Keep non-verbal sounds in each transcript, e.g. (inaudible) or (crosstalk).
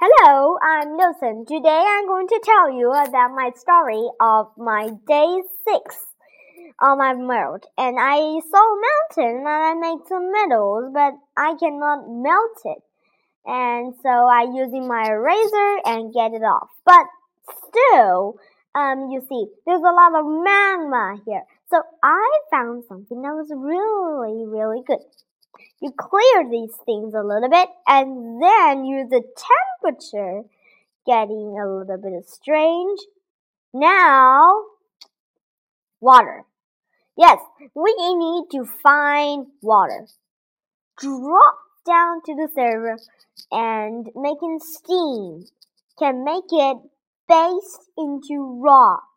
Hello, I'm Wilson. Today I'm going to tell you about my story of my day six on my world. And I saw a mountain and I made some metals, but I cannot melt it. And so I using my eraser and get it off. But still, um, you see, there's a lot of magma here. So I found something that was really, really good. You clear these things a little bit and then use the temperature getting a little bit strange. Now, water. Yes, we need to find water. Drop down to the server and making steam can make it based into rock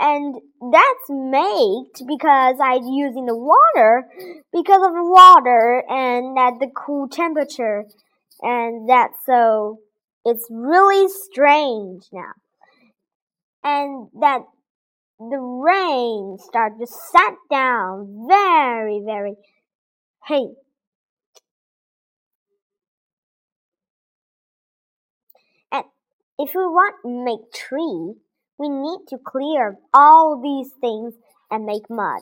and that's made because I'm using the water because of the water and at the cool temperature. And that's so it's really strange now. And that the rain started to set down very very hey and if we want make tree we need to clear all these things and make mud.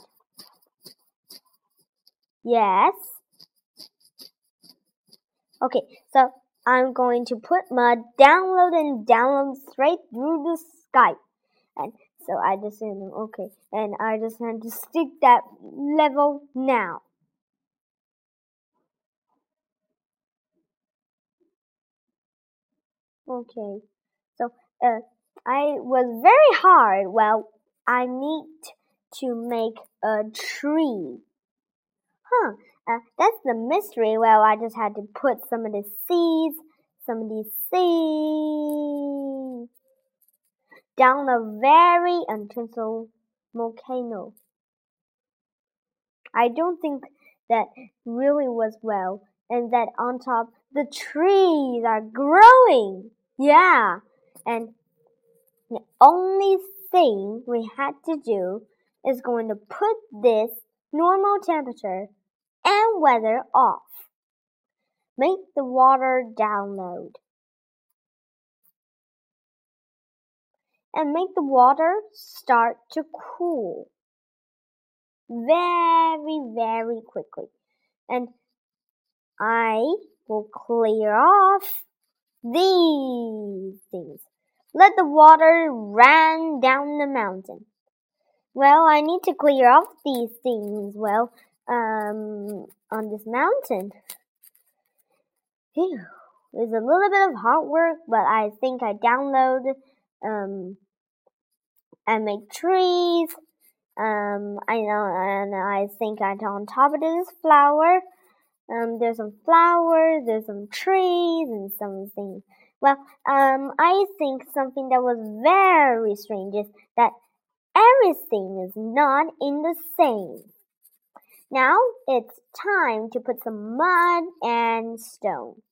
Yes. Okay, so I'm going to put mud download and download straight through the sky. And so I just said, okay, and I just had to stick that level now. Okay, so uh, I was very hard. Well, I need to make a tree. Huh, uh, that's the mystery. Well, I just had to put some of the seeds, some of these seeds down a very untensile volcano. I don't think that really was well, and that on top the trees are growing. Yeah, and the only thing we had to do is going to put this normal temperature and weather off. Make the water download. And make the water start to cool very, very quickly. And I will clear off these things. Let the water run down the mountain. Well, I need to clear off these things, well, um, on this mountain. Phew. It's a little bit of hard work, but I think I download, um, and make trees. Um, I know, and I think I'm on top of this flower. Um, there's some flowers, there's some trees, and some things. Well, um, I think something that was very strange is that everything is not in the same. Now it's time to put some mud and stone.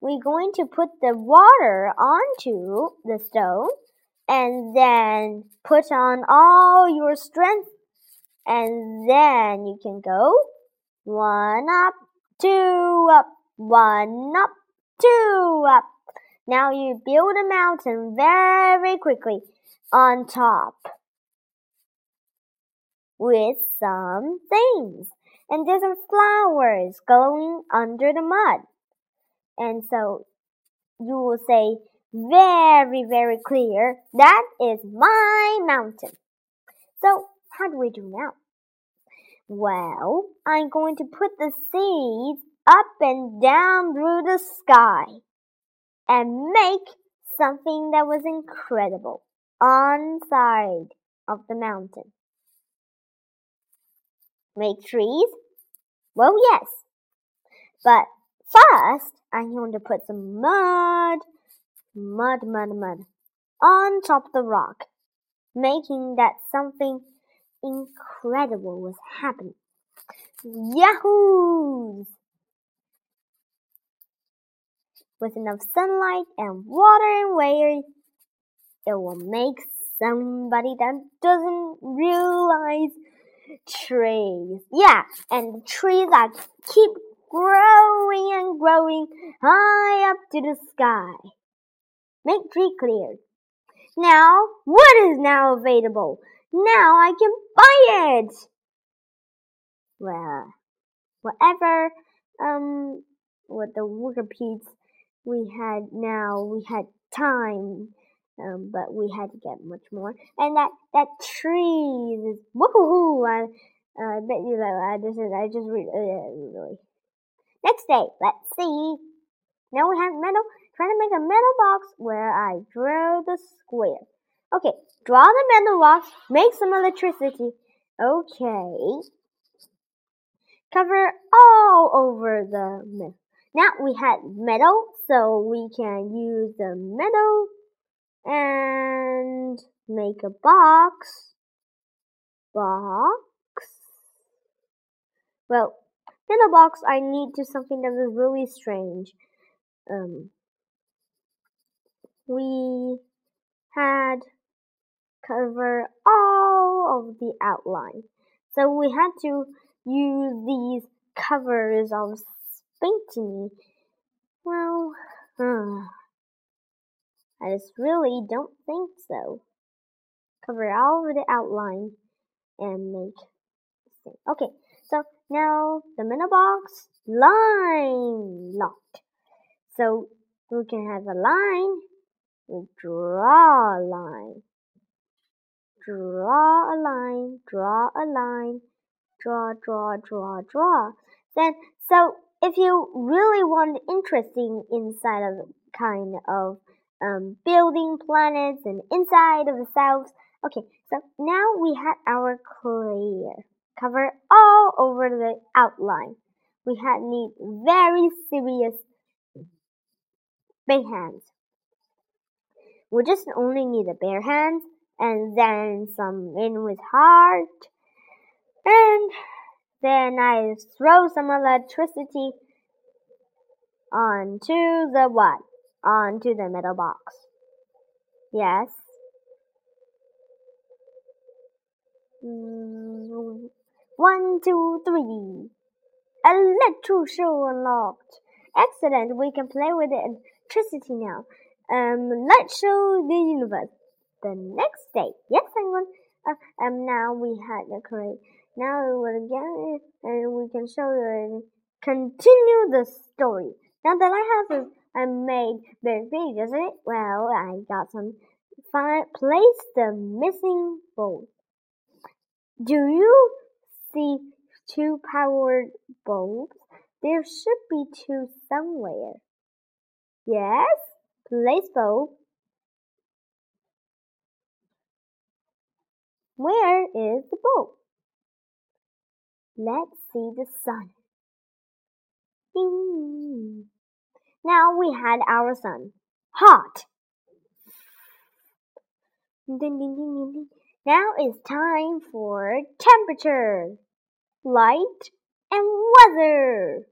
We're going to put the water onto the stone and then put on all your strength and then you can go one up, two up, one up, two up. Now you build a mountain very quickly on top with some things. And there's some flowers going under the mud. And so you will say very, very clear, that is my mountain. So how do we do now? Well, I'm going to put the seeds up and down through the sky and make something that was incredible on side of the mountain. Make trees? Well, yes. But first, I'm going to put some mud, mud, mud, mud on top of the rock, making that something incredible was happening. Yahoo! With enough sunlight and water and air, it will make somebody that doesn't realize trees. Yeah, and the trees that keep growing and growing high up to the sky. Make tree clear. Now, what is now available? Now I can buy it. Well, whatever, um, what the peats we had now, we had time, um, but we had to get much more. And that, that tree is, woohoo, I, uh, I bet you that I just, I just read, uh, really. Next day, let's see. Now we have metal, trying to make a metal box where I draw the square. Okay, draw the metal box, make some electricity. Okay. Cover all over the metal. Now we had metal, so we can use the metal and make a box. Box. Well, in a box, I need to something that is really strange. Um, we had cover all of the outline. So we had to use these covers of painting. Well, uh, I just really don't think so. Cover all of the outline and make Okay, so now the middle box line locked. So we can have a line. We draw a line. Draw a line. Draw a line. Draw, draw, draw, draw. Then, so if you really want interesting inside of kind of um, building planets and inside of the cells. Okay, so now we had our clear cover all over the outline. We had need very serious big hands. We just only need a bare hand and then some in with heart and then I throw some electricity onto the what? Onto the metal box. Yes. One, two, three. Electro show unlocked. Excellent. We can play with the electricity now. Um, let's show the universe. The next day. Yes, anyone. Uh, um, now we had the crate. Now we will again, and we can show you and continue the story. Now the lighthouse is I made very big, isn't it? Well, I got some. Find place the missing bolt. Do you see two powered bulbs? There should be two somewhere. Yes, place bulb. Where is the bulb? Let's see the sun. Ding. Now we had our sun. Hot. Ding, ding, ding, ding. Now it's time for temperature, light, and weather.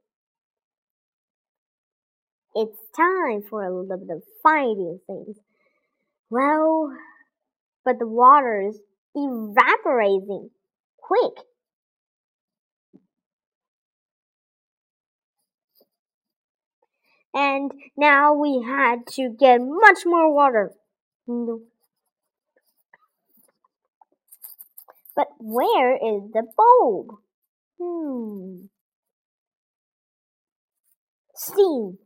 It's time for a little bit of fighting things. Well, but the water is evaporating. Quick, and now we had to get much more water. But where is the bulb? Hmm. Steam.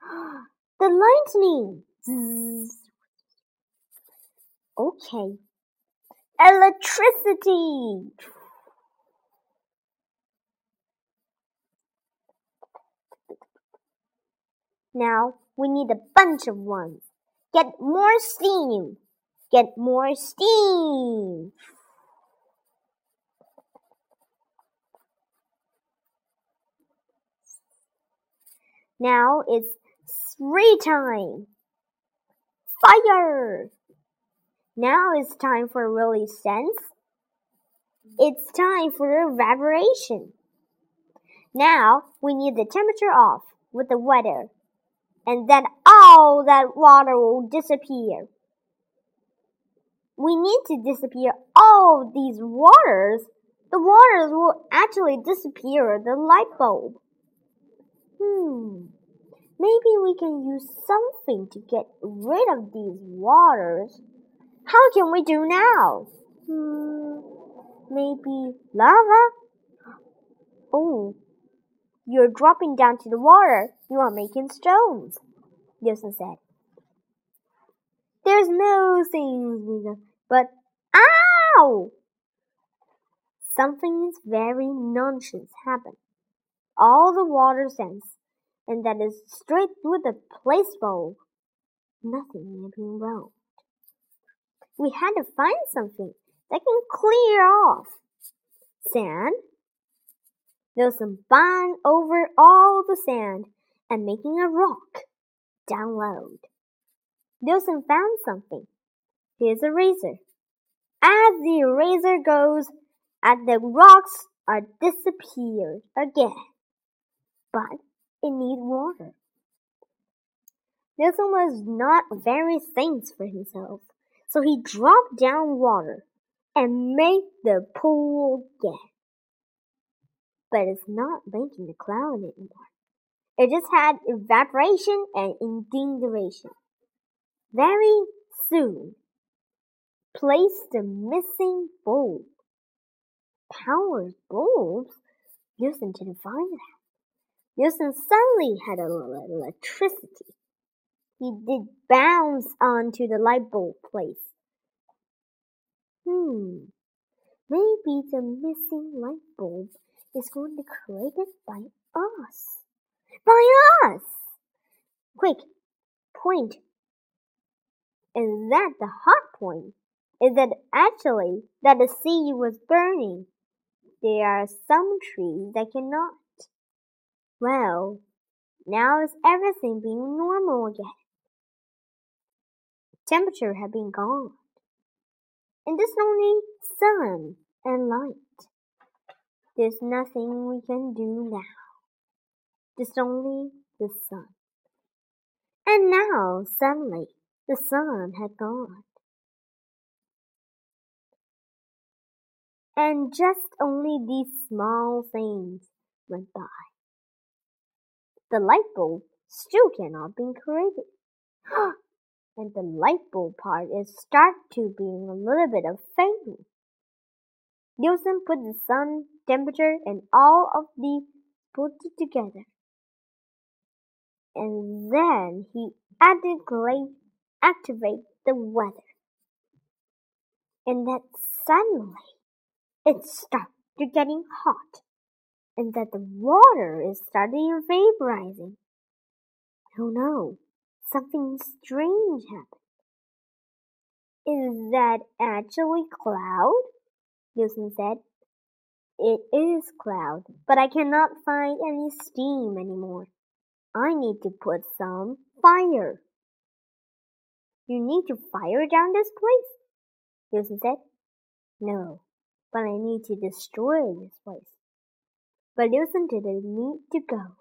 (gasps) The lightning. Okay. Electricity. Now we need a bunch of ones. Get more steam. Get more steam. Now it's three time. Fire! Now it's time for really sense. It's time for evaporation. Now we need the temperature off with the weather and then all that water will disappear. We need to disappear all these waters, the waters will actually disappear the light bulb. Hmm. Maybe we can use something to get rid of these waters. How can we do now? Hmm. Maybe lava? Oh. You're dropping down to the water. You are making stones, Wilson said. There's no things but ow! Something is very nonsense happened. All the water sense, and that is straight through the place bowl. Nothing had been wrong. We had to find something that can clear off. Sand? There's some bang over all the sand and making a rock download. Wilson found something. Here's a razor. As the razor goes, and the rocks are disappeared again. But it needs water. Wilson was not very thanks for himself, so he dropped down water and made the pool again. But it's not making the cloud anymore. It just had evaporation and indignation. Very soon, place the missing bulb. Powered bulbs? Wilson didn't find that. Wilson suddenly had a little electricity. He did bounce onto the light bulb place. Hmm, maybe the missing light bulb is going to be created by us. By us! Quick, point is that the hot point? Is that actually that the sea was burning? There are some trees that cannot. Well, now is everything being normal again? Temperature had been gone. And there's only sun and light. There's nothing we can do now. There's only the sun. And now, suddenly, the sun had gone. And just only these small things went by. The light bulb still cannot be created. (gasps) and the light bulb part is start to being a little bit of fading. Wilson put the sun, temperature, and all of these put it together. And then he added activate the weather. And that suddenly it started getting hot and that the water is starting vaporizing. Oh no, something strange happened. Is that actually cloud? Wilson said. It is cloud, but I cannot find any steam anymore. I need to put some fire. You need to fire down this place? Wilson said. No, but I need to destroy this place. But Wilson didn't need to go.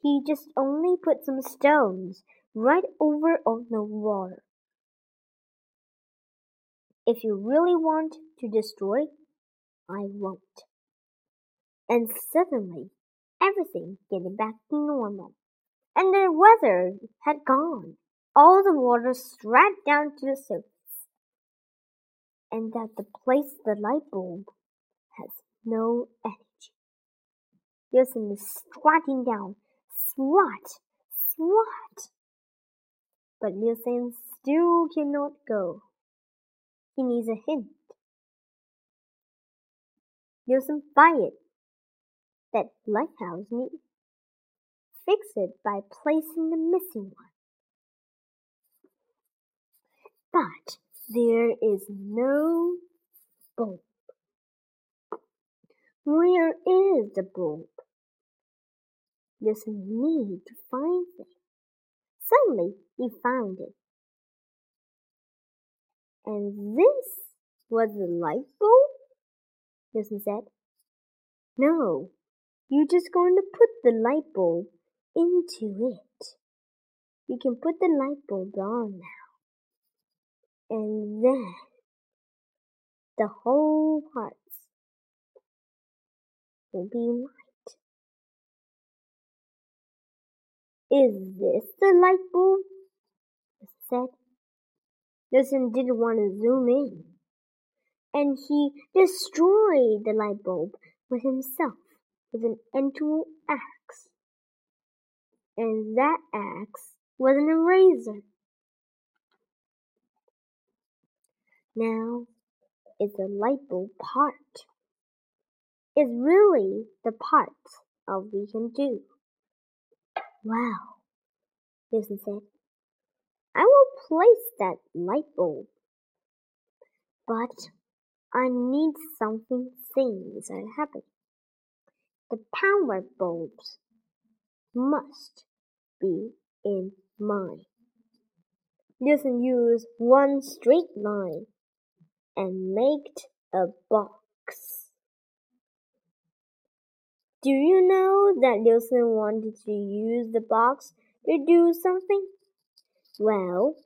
He just only put some stones right over on the water. If you really want to destroy, I won't. And suddenly, everything getting back to normal. And the weather had gone all the water straight down to the surface, and that the place the light bulb has no energy. Wilson is squatting down, swat, swat. But Wilson still cannot go. He needs a hint. Wilson buy it. That lighthouse need. Fix it by placing the missing one. But there is no bulb. Where is the bulb? There's a need to find it. Suddenly he found it. And this was the light bulb? Wilson said. No, you're just going to put the light bulb into it. You can put the light bulb on now and then the whole parts will be light. Is this the light bulb? I said. Listen didn't want to zoom in, and he destroyed the light bulb with himself with an actual axe. And that axe was an eraser. Now is the light bulb part. Is really the part of we can do. Wow, Wilson said. I will place that light bulb. But I need something things that happen. The power bulbs must be in mind. Listen use one straight line and make a box. Do you know that Wilson wanted to use the box to do something? Well,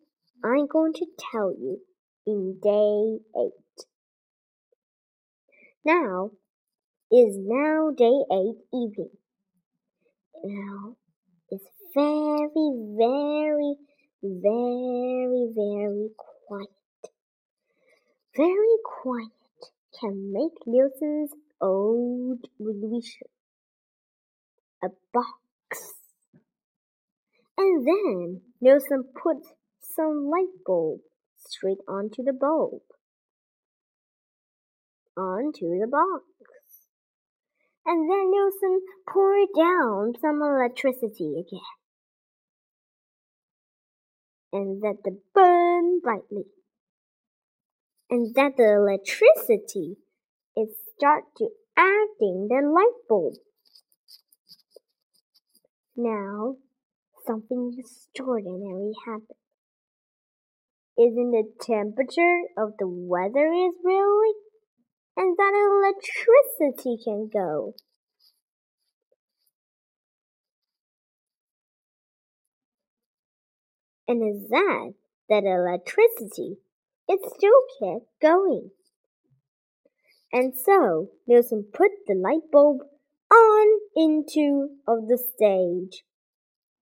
I'm going to tell you in day eight. Now is now day eight evening. Now very, very, very, very quiet. Very quiet can make Wilson's old wisher a box. And then Wilson put some light bulb straight onto the bulb. Onto the box. And then Wilson poured down some electricity again. And let it burn brightly. And that the electricity is start to acting the light bulb. Now something extraordinary happened. Isn't the temperature of the weather is really? And that electricity can go. And is that that electricity it still kept going. And so Wilson put the light bulb on into of the stage.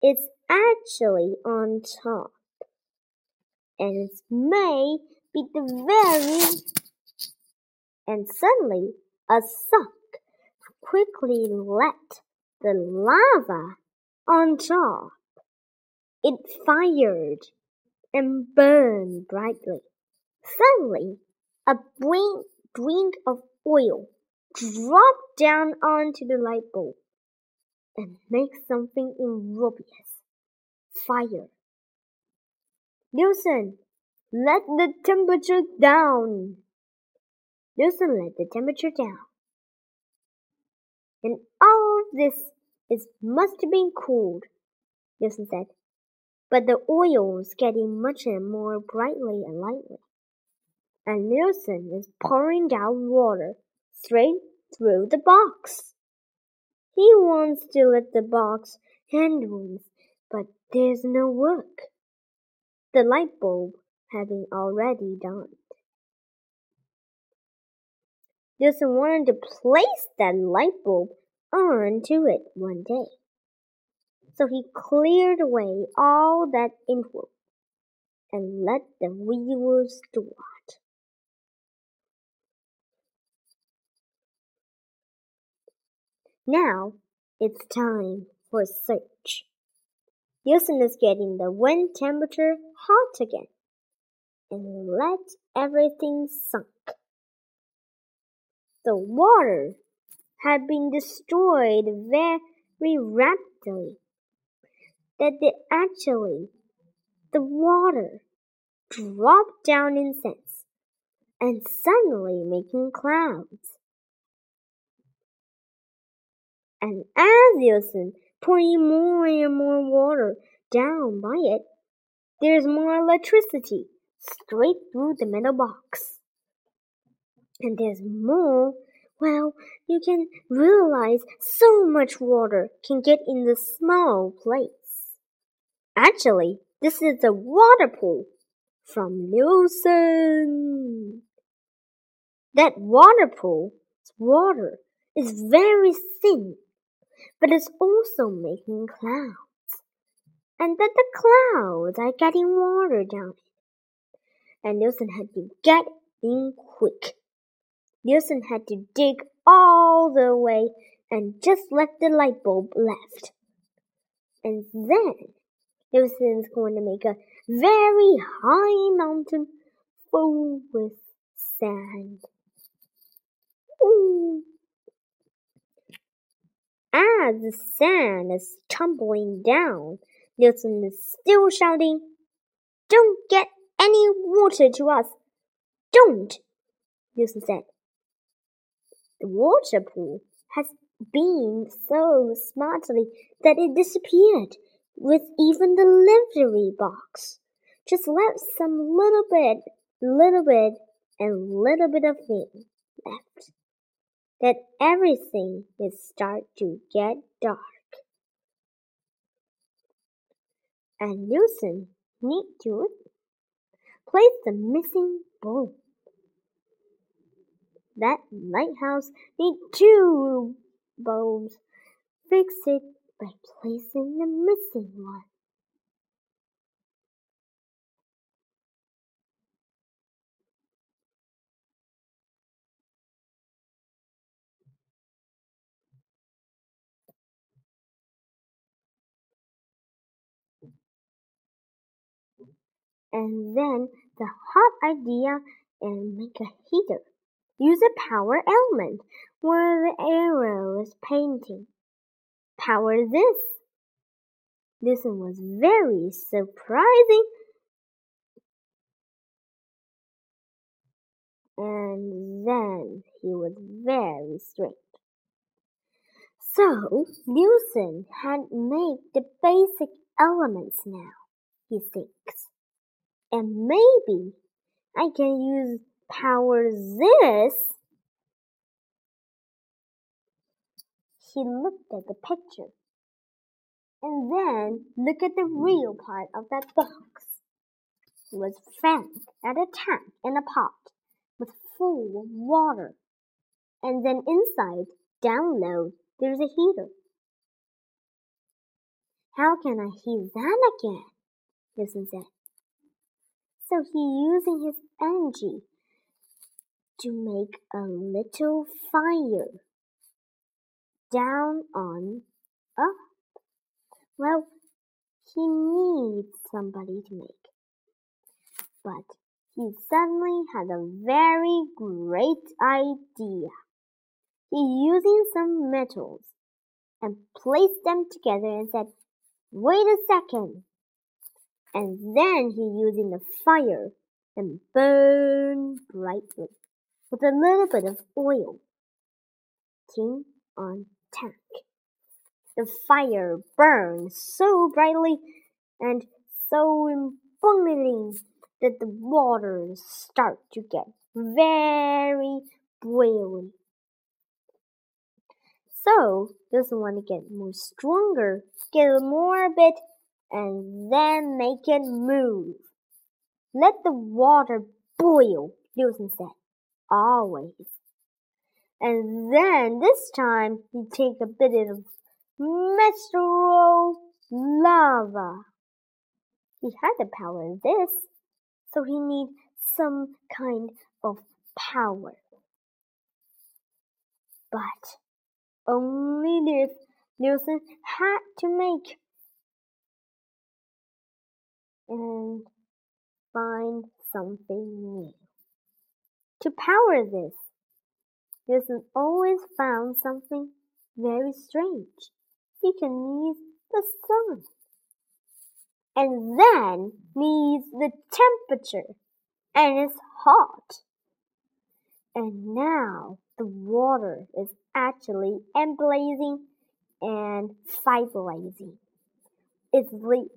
It's actually on top. And it may be the very and suddenly a suck quickly let the lava on top. It fired and burned brightly. Suddenly, a drink, drink of oil dropped down onto the light bulb and make something impervious. Fire. Wilson, let the temperature down. Wilson let the temperature down. And all of this is must have been cooled, Wilson said. But the oil was getting much more brightly and lightly. And Wilson is pouring down water straight through the box. He wants to let the box handles, but there's no work. The light bulb having already died. Wilson wanted to place that light bulb onto it one day. So he cleared away all that influence and let the wheels start. Now it's time for search. Wilson is getting the wind temperature hot again and let everything sunk. The water had been destroyed very rapidly. That they actually the water dropped down in sense and suddenly making clouds. and as Wilson pouring more and more water down by it, there's more electricity straight through the metal box. And there's more. Well, you can realize so much water can get in the small place. Actually, this is a water pool from Wilson. That water pool's water is very thin, but it's also making clouds. And then the clouds are getting water down. And Nielsen had to get in quick. Nielsen had to dig all the way and just left the light bulb left. And then Nielsen's going to make a very high mountain full with sand. Ooh. As the sand is tumbling down, Nielsen is still shouting, Don't get any water to us! Don't! Nielsen said. The water pool has been so smartly that it disappeared with even the livery box. Just left some little bit, little bit, and little bit of me left. That everything is start to get dark. And Nielsen need to place the missing bulb. That lighthouse need two bulbs. Fix it by placing the missing one. And then the hot idea and make a heater. Use a power element where the arrow is painting. Power this. This was very surprising. And then he was very strange. So, Nielsen had made the basic elements now, he thinks. And maybe I can use power this. He looked at the picture and then look at the real part of that box. It was found at a tank in a pot with full of water. And then inside, down low, there's a heater. How can I heat that again? Nielsen said. So he using his energy to make a little fire down on up. Well, he needs somebody to make. But he suddenly had a very great idea. He using some metals and placed them together and said, Wait a second. And then he using the fire and burned brightly with a little bit of oil. King on tank. The fire burned so brightly and so boiling that the water start to get very boiling. So this one to get more stronger, get more a bit, and then make it move. Let the water boil, Nielsen said. Always. And then this time you take a bit of menstrual lava. He had the power in this, so he need some kind of power. But only this Nielsen had to make and find something new. To power this, Nielsen always found something very strange. He can use the sun. And then needs the temperature. And it's hot. And now the water is actually emblazing and fiberizing. It's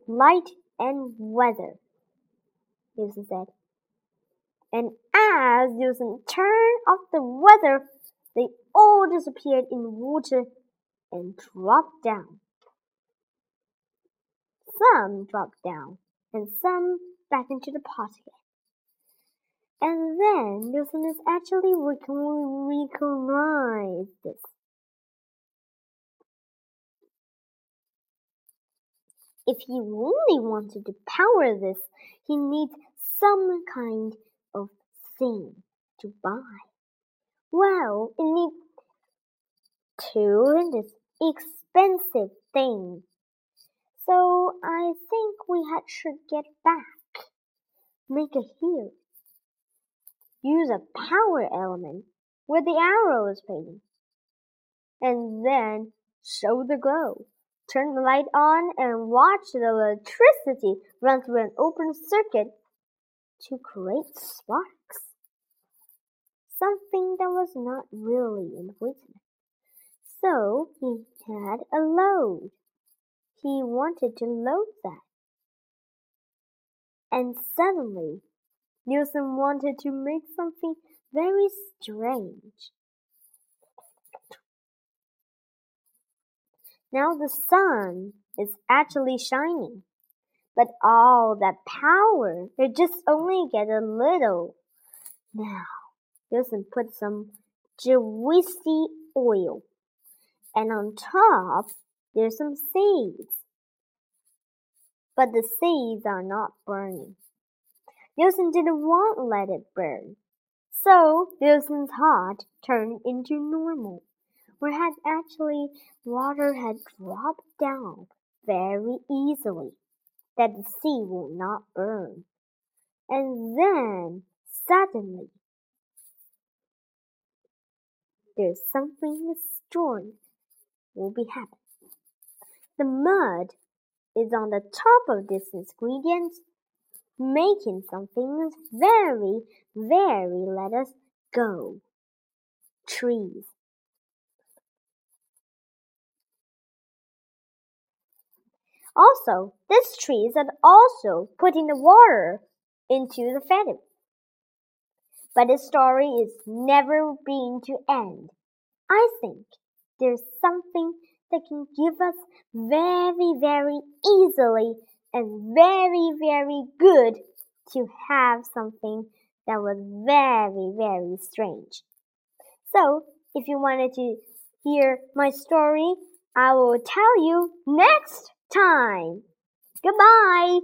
light and weather, Nielsen said. And as Nielsen turned off the weather, they all disappeared in water and dropped down. Some dropped down and some back into the pot again. And then listeners actually recognize this. If he really wanted to power this, he needs some kind of thing to buy. Well, it needs two this expensive thing. So I think we had should get back. Make a hill. Use a power element where the arrow is pointing. And then show the glow. Turn the light on and watch the electricity run through an open circuit to create sparks. Something that was not really important. So he had a load. He wanted to load that. And suddenly, Nielsen wanted to make something very strange. Now the sun is actually shining. But all that power, it just only get a little. Now, Nielsen put some greasy oil. And on top, there's some seeds. But the seeds are not burning. Nielsen didn't want to let it burn. So Nielsen's heart turned into normal, where had actually water had dropped down very easily, that the sea will not burn. And then suddenly there's something strange will be happening. The mud is on the top of this ingredient, making something very, very let us go. Trees. Also, this trees are also putting the water into the feather. But the story is never going to end. I think there's something that can give us very, very easily and very, very good to have something that was very, very strange. So, if you wanted to hear my story, I will tell you next time. Goodbye.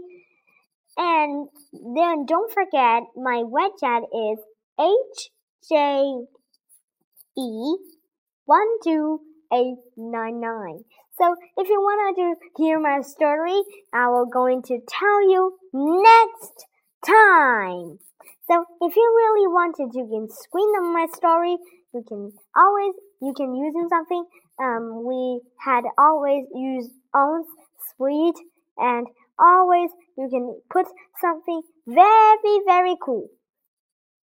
And then don't forget my website is H J E one two eight nine nine. So if you want to hear my story, I will going to tell you next time. So if you really wanted to can screen on my story, you can always you can using something. Um, we had always used on sweet and always you can put something very very cool.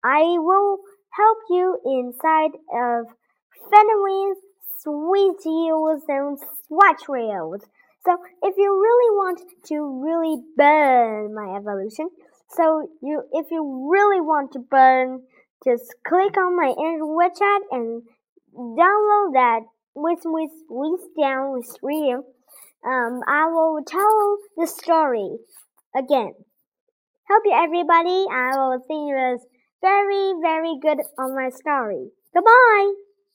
I will help you inside of Fenway's sweet deals and swatch rails. So if you really want to really burn my evolution, so you if you really want to burn, just click on my Android chat and download that with with with down with real. Um, I will tell the story again. Hope you everybody. I will see you as very very good on my story. Goodbye.